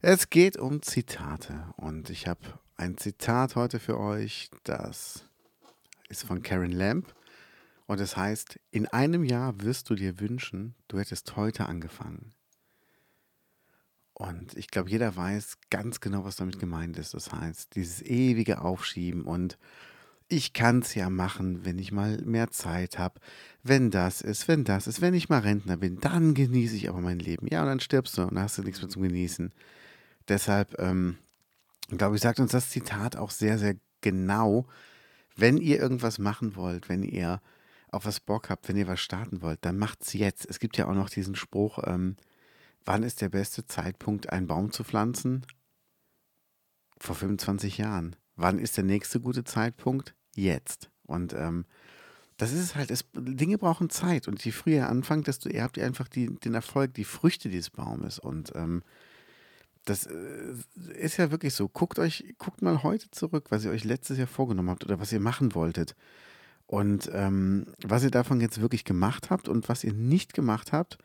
Es geht um Zitate und ich habe ein Zitat heute für euch, das ist von Karen Lamb und es heißt, in einem Jahr wirst du dir wünschen, du hättest heute angefangen. Und ich glaube, jeder weiß ganz genau, was damit gemeint ist. Das heißt, dieses ewige Aufschieben und ich kann es ja machen, wenn ich mal mehr Zeit habe. Wenn das ist, wenn das ist, wenn ich mal Rentner bin, dann genieße ich aber mein Leben. Ja, und dann stirbst du und hast du nichts mehr zum Genießen. Deshalb, ähm, glaube ich, sagt uns das Zitat auch sehr, sehr genau, wenn ihr irgendwas machen wollt, wenn ihr auf was Bock habt, wenn ihr was starten wollt, dann macht's jetzt. Es gibt ja auch noch diesen Spruch, ähm, wann ist der beste Zeitpunkt, einen Baum zu pflanzen? Vor 25 Jahren. Wann ist der nächste gute Zeitpunkt? Jetzt. Und ähm, das ist es halt, es, Dinge brauchen Zeit. Und je früher ihr anfangt, desto eher habt ihr einfach die, den Erfolg, die Früchte dieses Baumes. Und ähm, das äh, ist ja wirklich so. Guckt euch, guckt mal heute zurück, was ihr euch letztes Jahr vorgenommen habt oder was ihr machen wolltet. Und ähm, was ihr davon jetzt wirklich gemacht habt und was ihr nicht gemacht habt,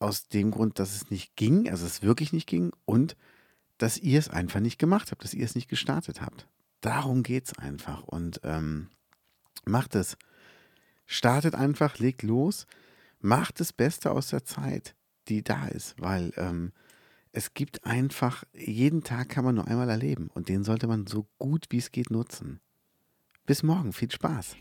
aus dem Grund, dass es nicht ging, also es wirklich nicht ging und dass ihr es einfach nicht gemacht habt, dass ihr es nicht gestartet habt. Darum geht es einfach und ähm, macht es. Startet einfach, legt los, macht das Beste aus der Zeit, die da ist, weil ähm, es gibt einfach, jeden Tag kann man nur einmal erleben und den sollte man so gut wie es geht nutzen. Bis morgen, viel Spaß.